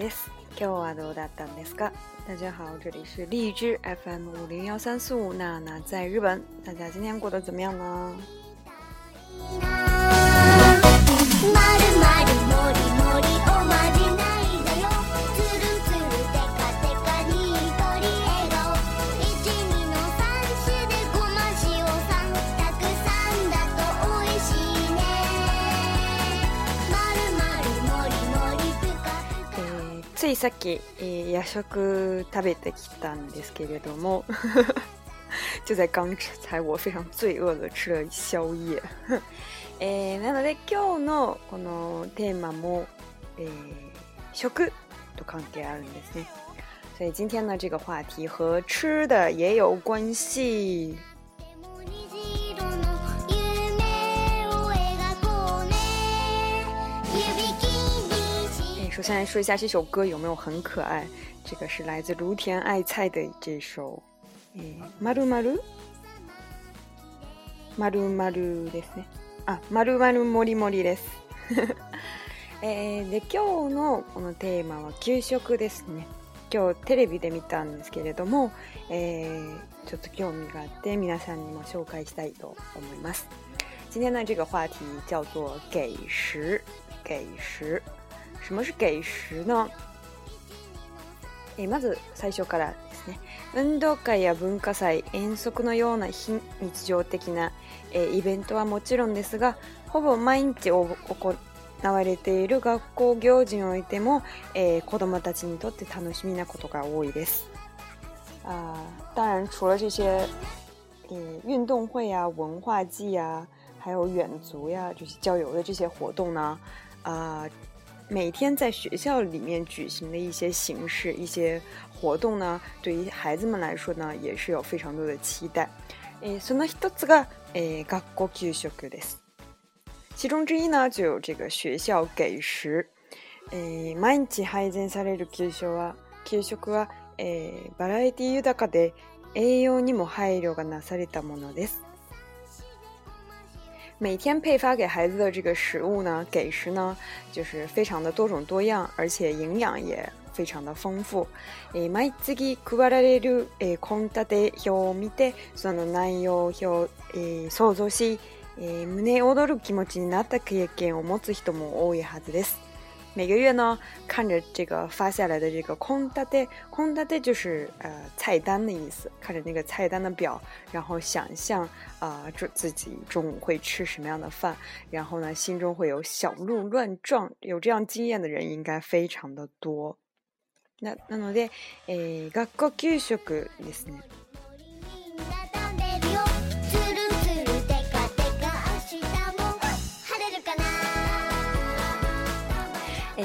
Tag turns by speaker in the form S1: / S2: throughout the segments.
S1: です。今日はどうだったんですか？大家好，这里是荔枝 FM 五零幺三四五娜娜在日本，大家今天过得怎么样呢？いさっき、えー、夜食食べてきたんですけれども 就在刚才我非常罪恶的吃了宵夜 えー、なので今日のこのテーマも、えー、食と関係あるんですね。所以今天呢，这个话题和吃的也有关系。首先来说一下这首歌有没有很可爱。这个是来自芦田爱菜的这首《えまるまるまるまるですね。あ、まるまるもりもりです。えー、で今日のこのテーマは給食ですね。今日テレビで見たんですけれども、えー、ちょっと興味があって皆さんにも紹介したいと思います。今天の这个话题叫做“给食”，给食。什么是给食呢えまず最初からですね運動会や文化祭遠足のような非日常的な、えイベントはもちろんですがほぼ毎日行われている学校行事においても、え子どもたちにとって楽しみなことが多いです。あ当然除了这些，え運動会や文化祭呀、还有远足就是郊游的这些活动呢，啊、每天在学校里面举行的一些形式、一些活动呢，对于孩子们来说呢，也是有非常多的期待。诶，その一つが诶学校給食です。其中之一呢，就有这个学校给食。诶、毎日配膳される給食は給食は、えー、バラエティ豊かで栄養にも配慮がなされたものです。每天配发给孩子的这个食物呢，给食呢，就是非常的多种多样，而且营养也非常的丰富。えー、毎月配られるえ献、立表を見て、その内容表、え想像し、えー、胸躍る気持ちになった経験を持つ人も多いはずです。每个月呢，看着这个发下来的这个空大哒，空大哒，就是呃菜单的意思。看着那个菜单的表，然后想象啊，这自己中午会吃什么样的饭，然后呢，心中会有小鹿乱撞。有这样经验的人应该非常的多。那なので、学校給食ですね。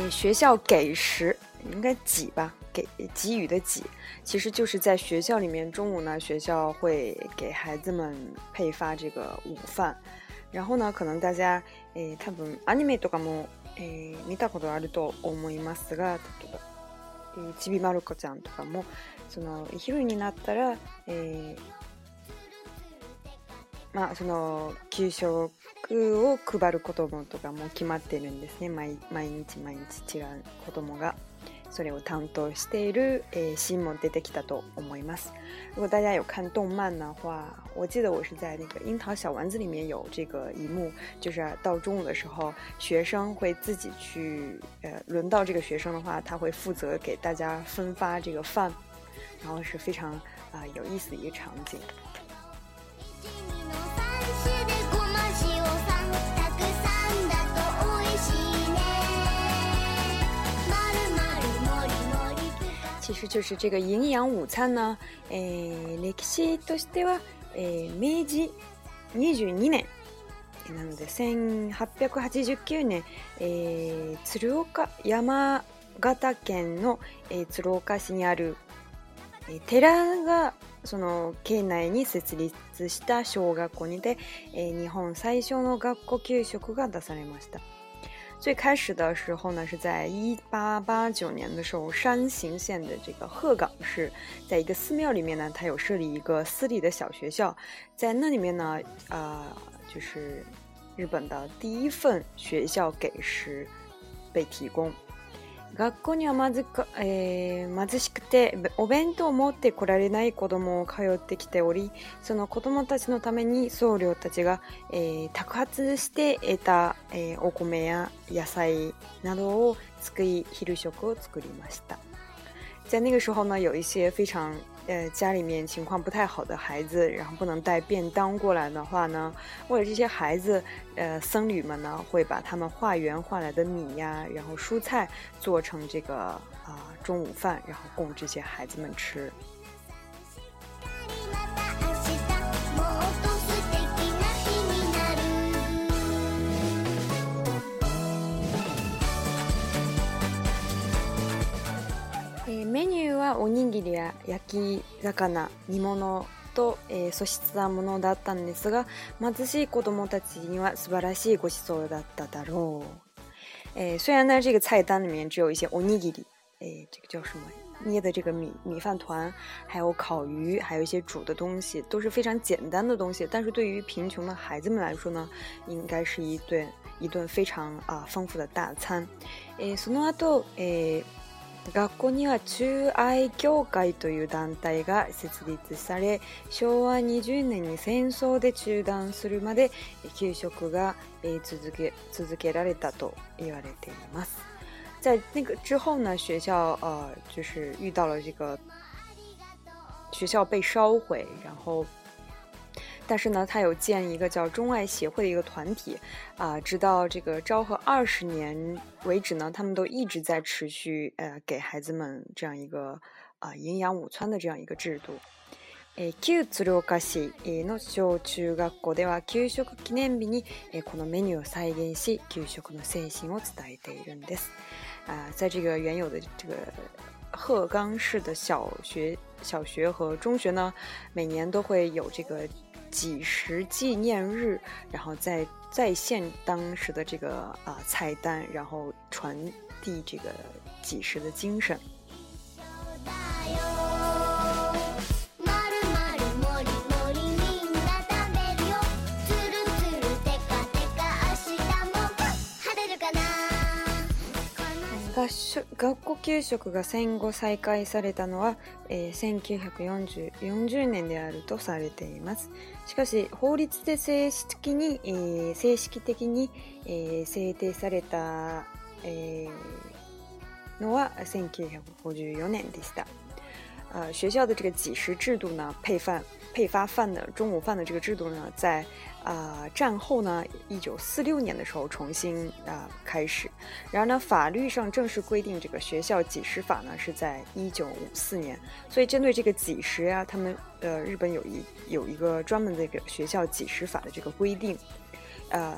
S1: 学校给食应该“给”吧？给给予的“给”，其实就是在学校里面，中午呢，学校会给孩子们配发这个午饭。然后呢，可能大家诶，他们啊，你们都干嘛？诶，没打过多少的欧姆伊马斯噶，对不对？诶，ちびまるこちゃんとかも、その昼になったら、诶，まあその給食。を配る子もとかも決まってるんですね毎日毎日違う子供がそれを担当している、えー、ンも出てきたと思います。如果大家有看动漫的话，我记得我是在那个《樱桃小丸子》里面有这个一幕，就是到中午的时候，学生会自己去，呃，轮到这个学生的话，他会负责给大家分发这个饭，然后是非常啊、呃、有意思的一个场景。其实就是这个营养午餐呢，え歴史としては、えー、明治22年なので1889年、えー、鶴岡山形県の、えー、鶴岡市にある、えー、寺がその県内に設立した小学校にて、えー、日本最初の学校給食が出されました。最开始的时候呢，是在一八八九年的时候，山形县的这个鹤岗市，在一个寺庙里面呢，它有设立一个私立的小学校，在那里面呢，呃，就是日本的第一份学校给食被提供。学校にはまずか、えー、貧しくてお弁当を持ってこられない子供を通ってきておりその子供たちのために僧侶たちが、えー、宅発して得た、えー、お米や野菜などを救い昼食を作りました。在那个时候呢，有一些非常呃，家里面情况不太好的孩子，然后不能带便当过来的话呢，为了这些孩子，呃，僧侣们呢会把他们化缘换来的米呀，然后蔬菜做成这个啊中午饭，然后供这些孩子们吃。おにぎりや焼き魚煮物と、えー、素質なものだったんですが貧しい子どもたちには素晴らしいごちそうだっただろう。えー、虽然呢这个菜单里面只有一些おにぎり，哎，这个叫什么？捏的这个米米饭团，还有烤鱼，还有一些煮的东西，都是非常简单的东西。但是对于贫穷的孩子们来说呢，应该是一顿一顿非常啊丰富的大餐。えー、その後、え学校には中愛協会という団体が設立され昭和20年に戦争で中断するまで給食が続け続けられたと言われています。在那个之后呢，学校呃就是遇到了这个学校被烧毁，然后但是呢，他有建一个叫“中外协会”的一个团体，啊，直到这个昭和二十年为止呢，他们都一直在持续，呃，给孩子们这样一个啊营养午餐的这样一个制度。え、旧児童達の小中学校では給食記念日にえこのメニューを再現し、給食の精神を伝えているんです。あ、さっきは言えよで、こ鹤冈市的小学、小学和中学呢，每年都会有这个。几十纪念日，然后再再现当时的这个啊菜单，然后传递这个几十的精神。学校給食が戦後再開されたのは、えー、1940年であるとされていますしかし法律で正式に、えー、正式的に、えー、制定された、えー、のは1954年でした。学校的这个制度呢，配饭。配发饭的中午饭的这个制度呢，在啊战后呢，一九四六年的时候重新啊开始。然而呢，法律上正式规定这个学校几十法呢是在一九五四年。所以针对这个几十呀，他们呃日本有一有一个专门的这个学校几十法的这个规定。呃。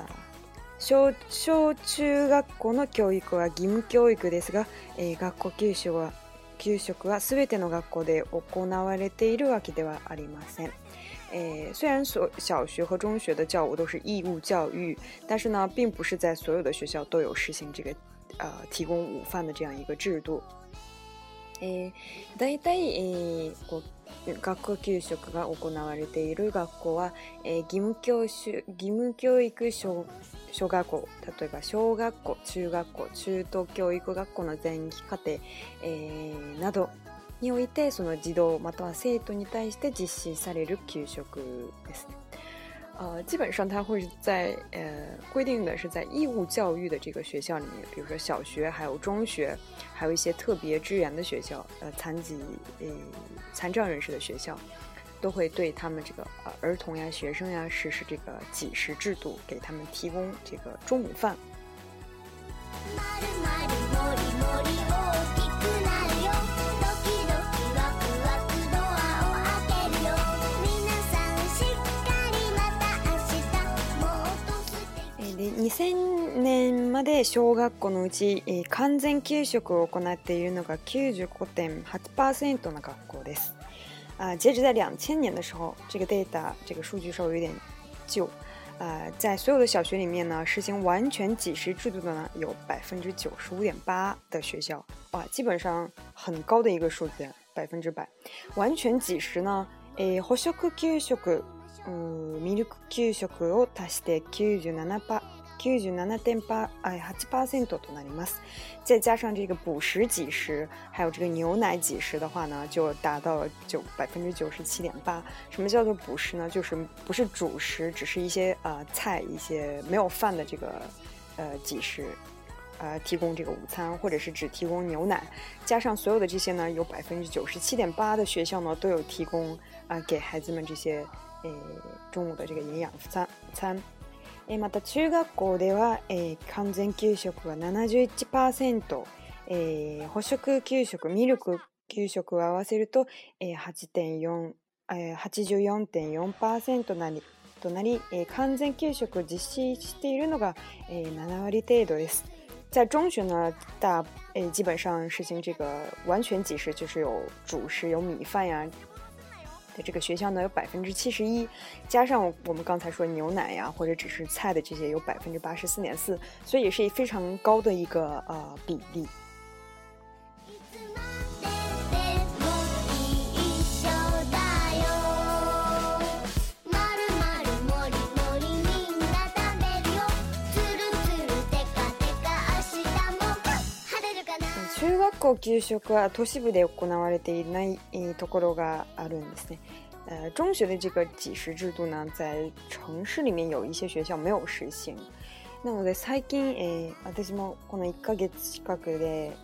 S1: 小小中学校の教育は義務教育ですが、学校給食は給食は全ての学校で行われているわけではありません。虽然小小学和中学的教务都是义务教育，但是呢，并不是在所有的学校都有实行这个，呃，提供午饭的这样一个制度。えー、大体、えー、こう学校給食が行われている学校は、えー、義務教義務教育小小学校例えば小学校中学校中等教育学校の前期課程、えー、などにおいてその児童または生徒に対して実施される給食ですね。呃，基本上它会在呃规定的是在义务教育的这个学校里面，比如说小学、还有中学，还有一些特别支援的学校，呃，残疾，呃，残障人士的学校，都会对他们这个儿童呀、学生呀实施这个几时制度，给他们提供这个中午饭。2000年まで小学校のうち、えー、完全給食を行っているのが95.8%の学校です。啊、呃，截止在两千年的时候，这个 data 这个数据稍微有点旧。啊、呃，在所有的小学里面呢，实行完全几时制度的呢，有百分之九十五点八的学校，哇，基本上很高的一个数字，百分之百。完全几时呢？诶、えー，補食給食、ミルク給食を足して97%。九九，那点八，哎呀，八千多多那里再加上这个补食、几食，还有这个牛奶几食的话呢，就达到了九百分之九十七点八。什么叫做补食呢？就是不是主食，只是一些呃菜，一些没有饭的这个呃几食，呃提供这个午餐，或者是只提供牛奶。加上所有的这些呢，有百分之九十七点八的学校呢，都有提供啊给孩子们这些呃中午的这个营养餐餐。えまた中学校では、えー、完全給食は71%、えー、補食給食ミルク給食を合わせると、えー、8.4えー、84.4%なりとなり、えー、完全給食実施しているのが、えー、7割程度です。在中学呢，大诶、欸、基本上实行这个完全给食，就是有主食、有米饭呀、这个学校呢有百分之七十一，加上我们刚才说牛奶呀或者只是菜的这些有百分之八十四点四，所以也是一非常高的一个呃比例。中学校給食は都市部で行われていないところがあるんですね。中学的这个给食制度呢，在城市里面有一些学校没有实行。なので最近、えー、私もこの1ヶ月近くで、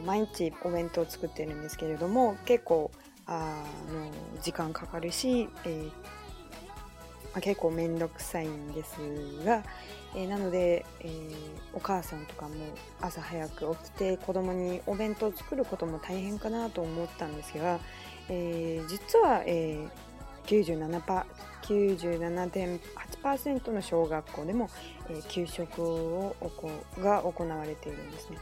S1: うん、毎日お弁当を作ってるんですけれども結構あの時間かかるし、えー、まあ、結構面倒くさいんですが、えー、なので、えー、お母さんとかも朝早く起きて子供にお弁当を作ることも大変かなと思ったんですが、えー、実は、えー、97 97.8%の小学校でも、えー、給食をおこが行われているんですね。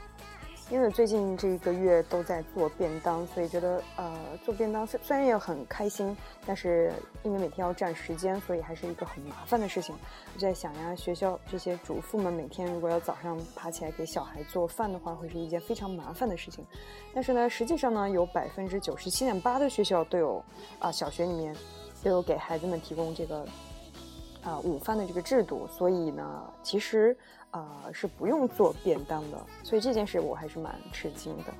S1: 因为最近这一个月都在做便当，所以觉得呃做便当虽虽然也很开心，但是因为每天要占时间，所以还是一个很麻烦的事情。就在想呀，学校这些主妇们每天如果要早上爬起来给小孩做饭的话，会是一件非常麻烦的事情。但是呢，实际上呢，有百分之九十七点八的学校都有啊，小学里面都有给孩子们提供这个啊午饭的这个制度。所以呢，其实。啊、呃、是不用做便当的，所以这件事我还是蛮吃惊的。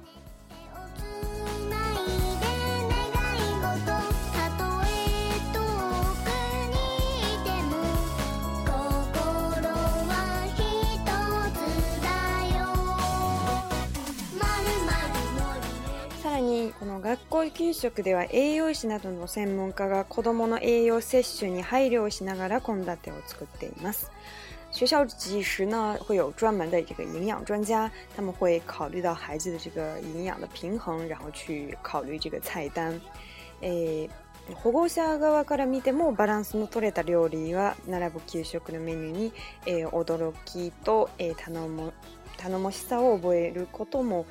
S1: 学校給食では栄養士などの専門家が子どもの栄養摂取に配慮をしながら献立を作っています学校几时呢？会有专门的这个营养专家，他们会考虑到孩子的这个营养的平衡，然后去考虑这个菜单。え、保護者側から見てもバランスの取れた料理は並ぶ給食のメニューに驚きと楽しさを覚えることも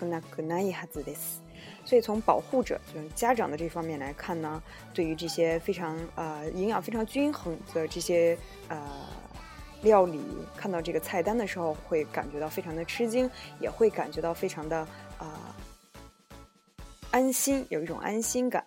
S1: 少なくないはずです。所以从保护者、是家长的这方面来看呢，对于这些非常呃营养非常均衡的这些呃。料理看到这个菜单的时候，会感觉到非常的吃惊，也会感觉到非常的啊安心，有一种安心感。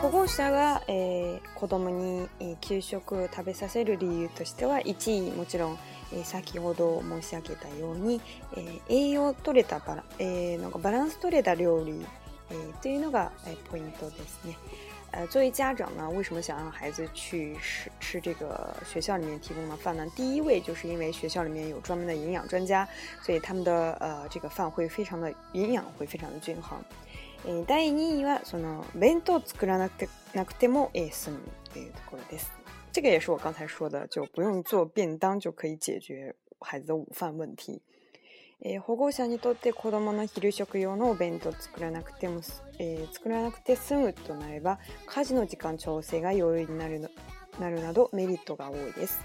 S1: 保者がえ子供に給食を食べさせる理由としては、一もちろん。え先ほど申し上げたように、え栄養取れたバラ,、えー、なんかバランス取れた料理、えというのが、えポイントですね。呃，作为家长呢，为什么想让孩子去吃吃这个学校里面提供的饭呢？第一位就是因为学校里面有专门的营养专家，所以他们的呃这个饭会非常的营养会非常的均衡。え第二位はその弁当作らなくてなくても、えー、済むというところです。这个也是我刚才说的，就不用做便当就可以解决孩子的午饭问题。え、学校の便当作らなくても、作らなくて済むとなれば、家事の時間調整が容易になるなるなどメリットが多いです。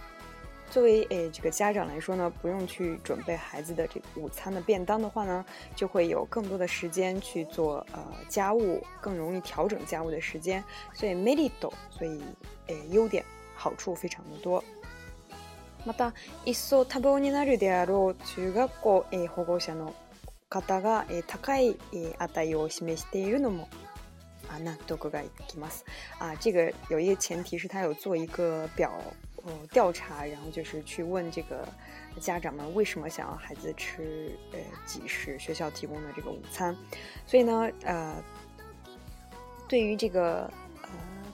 S1: 作为诶这个家长来说呢，不用去准备孩子的这个午餐的便当的话呢，就会有更多的时间去做呃家务，更容易调整家务的时间，所以メリット，所以诶优点。好处非常的多。また、一層多忙になるであろう中学校保護者の方が高い値を示しているのも、あ納得がいきます。啊，这个有一个前提是他有做一个表调查，然后就是去问这个家长们为什么想要孩子吃呃几时学校提供的这个午餐。所以呢，呃，对于这个。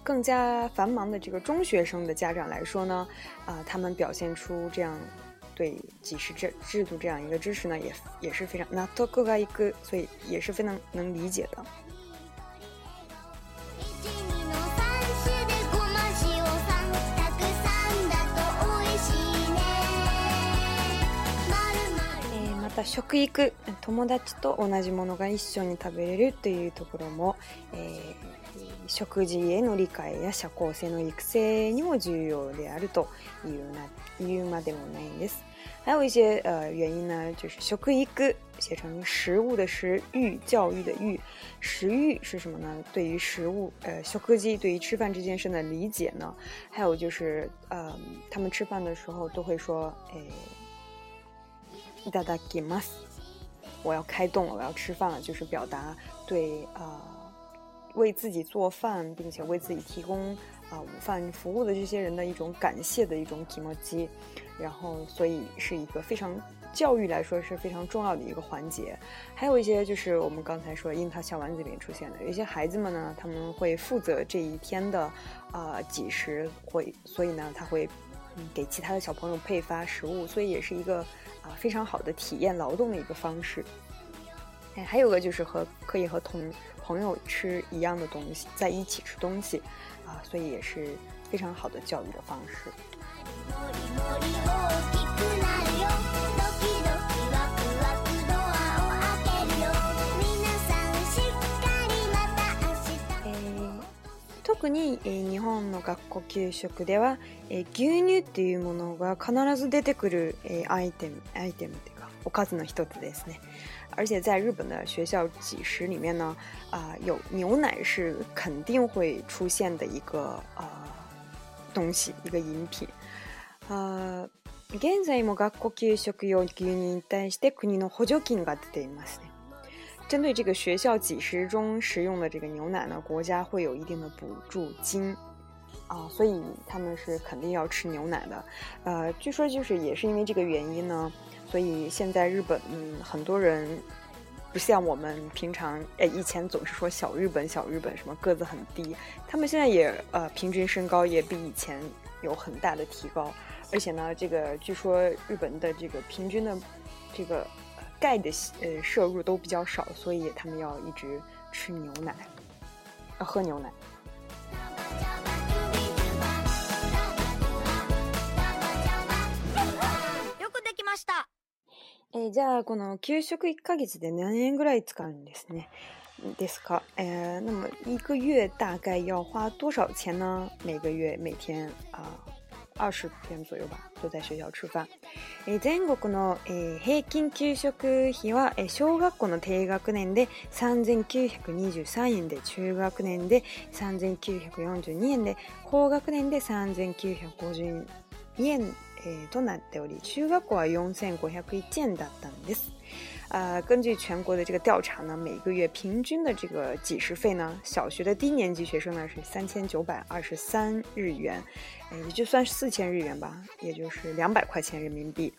S1: 更加繁忙的这个中学生的家长来说呢，啊，他们表现出这样对几时制制度这样一个支持呢，也也是非常那多各个一个，所以也是非常能理解的。た食育友達と同じものが一緒に食べれるというところも、えー、食事への理解や社交性の育成にも重要であるというな言うまでもないんです。还有一些呃原因呢，就是食育写成食物的食，育教育的育，食育是什么呢？对于食物，呃，食事对于吃饭这件事的理解呢，还有就是呃，他们吃饭的时候都会说，诶、哎。た哒哒给吗？我要开动了，我要吃饭了，就是表达对啊为自己做饭并且为自己提供啊午饭服务的这些人的一种感谢的一种体貌机。然后，所以是一个非常教育来说是非常重要的一个环节。还有一些就是我们刚才说樱桃小丸子里面出现的，有一些孩子们呢，他们会负责这一天的啊几时会，所以呢他会嗯、给其他的小朋友配发食物，所以也是一个。啊，非常好的体验劳动的一个方式。哎，还有个就是和可以和同朋友吃一样的东西，在一起吃东西，啊，所以也是非常好的教育的方式。特に、えー、日本の学校給食では、えー、牛乳っていうものが必ず出てくる、えー、アイテムアイテムっていうかおかずの一つですね。而且在日本的学校几食里面呢，啊、呃，有牛奶是肯定会出现的一个啊、呃、东西，一个饮品。呃、現在も学校給食用牛乳に対して国の補助金が出ていますね。针对这个学校几十中食用的这个牛奶呢，国家会有一定的补助金，啊，所以他们是肯定要吃牛奶的，呃，据说就是也是因为这个原因呢，所以现在日本嗯很多人不像我们平常，诶，以前总是说小日本，小日本什么个子很低，他们现在也呃平均身高也比以前有很大的提高，而且呢，这个据说日本的这个平均的这个。钙的呃摄入都比较少，所以他们要一直吃牛奶，呃、喝牛奶。えじゃあこの給食1ヶ月で何円ぐらい使うんですね。ですか？えー、那么一个月大概要花多少钱呢？每个月每天啊。呃二十天左右吧，就在学校吃饭。え全国の、え平均給食費は、え小学校の低学年で3923円で、中学年で3942円で、高学年で3952円、えとなっており、中学校は4501円だったんです。呃，根据全国的这个调查呢，每个月平均的这个几十费呢，小学的低年级学生呢是三千九百二十三日元，也就算四千日元吧，也就是两百块钱人民币。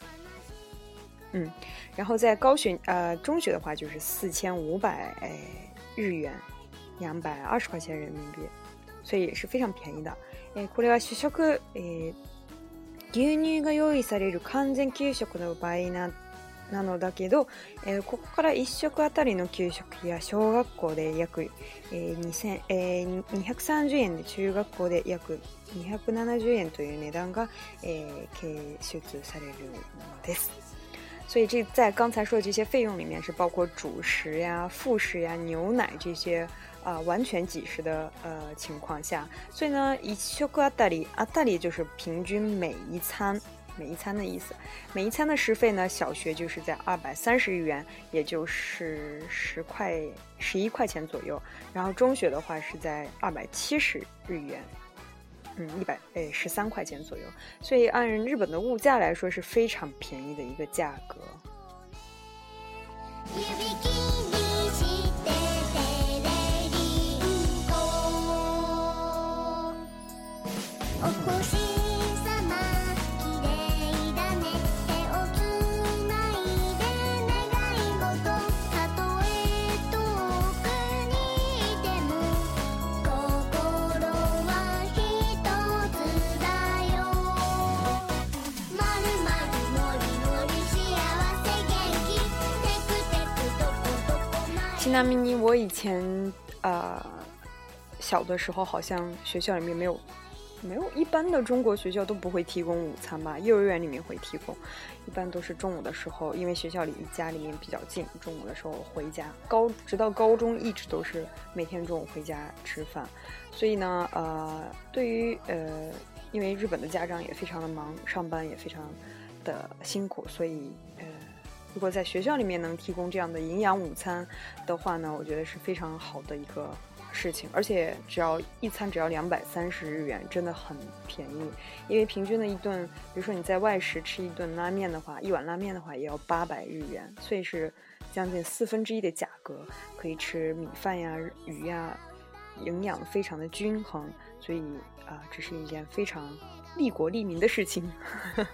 S1: 嗯，然后在高学呃中学的话就是四千五百日元，两百二十块钱人民币，所以也是非常便宜的。哎，学校课哎，牛乳が用意される完全給食の場合な。なのだけど、えー、ここから1食あたりの給食費や小学校で約、えー2えー、230円で中学校で約270円という値段が、えー、計出されるのです。所以这在刚才说的这些费用里面是包括主食呀、副食呀、牛奶这些啊、呃、完全给食的呃情况下，所以呢，一食あたりあたり就是平均每一餐。每一餐的意思，每一餐的食费呢？小学就是在二百三十日元，也就是十块十一块钱左右。然后中学的话是在二百七十日元，嗯，一百诶十三块钱左右。所以按日本的物价来说是非常便宜的一个价格。那咪你，我以前呃小的时候好像学校里面没有，没有一般的中国学校都不会提供午餐吧？幼儿园里面会提供，一般都是中午的时候，因为学校离家里面比较近，中午的时候回家。高直到高中一直都是每天中午回家吃饭，所以呢，呃，对于呃，因为日本的家长也非常的忙，上班也非常的辛苦，所以。如果在学校里面能提供这样的营养午餐的话呢，我觉得是非常好的一个事情。而且只要一餐只要两百三十日元，真的很便宜。因为平均的一顿，比如说你在外食吃一顿拉面的话，一碗拉面的话也要八百日元，所以是将近四分之一的价格可以吃米饭呀、鱼呀，营养非常的均衡。所以啊，这是一件非常利国利民的事情。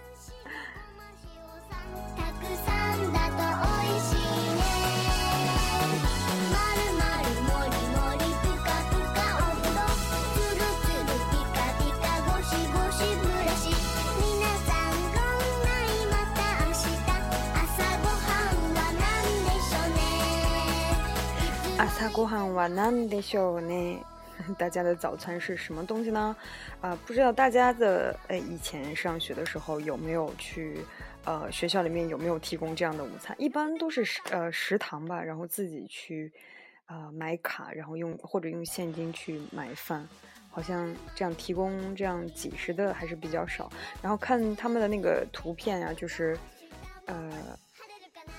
S1: 泰国は何でしょうね？大家的早餐是什么东西呢？啊，不知道大家的呃，以前上学的时候有没有去，呃，学校里面有没有提供这样的午餐？一般都是呃食堂吧，然后自己去啊买卡，然后用或者用现金去买饭。好像这样提供这样几十的还是比较少。然后看他们的那个图片啊，就是呃。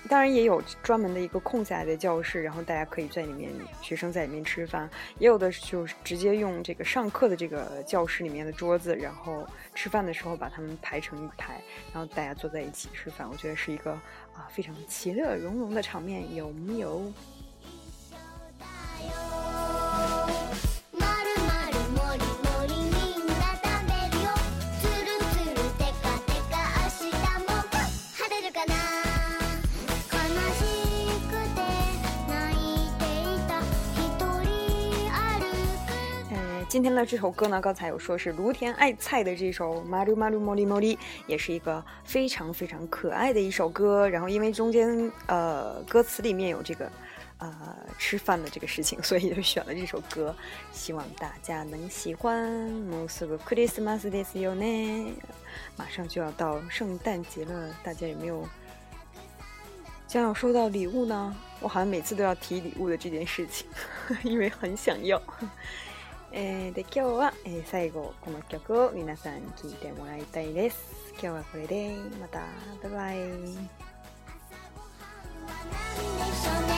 S1: 当然也有专门的一个空下来的教室，然后大家可以在里面，学生在里面吃饭，也有的就是直接用这个上课的这个教室里面的桌子，然后吃饭的时候把他们排成一排，然后大家坐在一起吃饭，我觉得是一个啊非常其乐融融的场面，有木有？今天的这首歌呢，刚才有说是卢田爱菜的这首《马骝马骝茉莉茉莉》，也是一个非常非常可爱的一首歌。然后因为中间呃歌词里面有这个呃吃饭的这个事情，所以就选了这首歌。希望大家能喜欢。r 四个克里斯玛斯的耶，马上就要到圣诞节了，大家有没有将要收到礼物呢？我好像每次都要提礼物的这件事情，因为很想要。えー、で今日は、えー、最後この曲を皆さんに聴いてもらいたいです今日はこれでまたバイバイ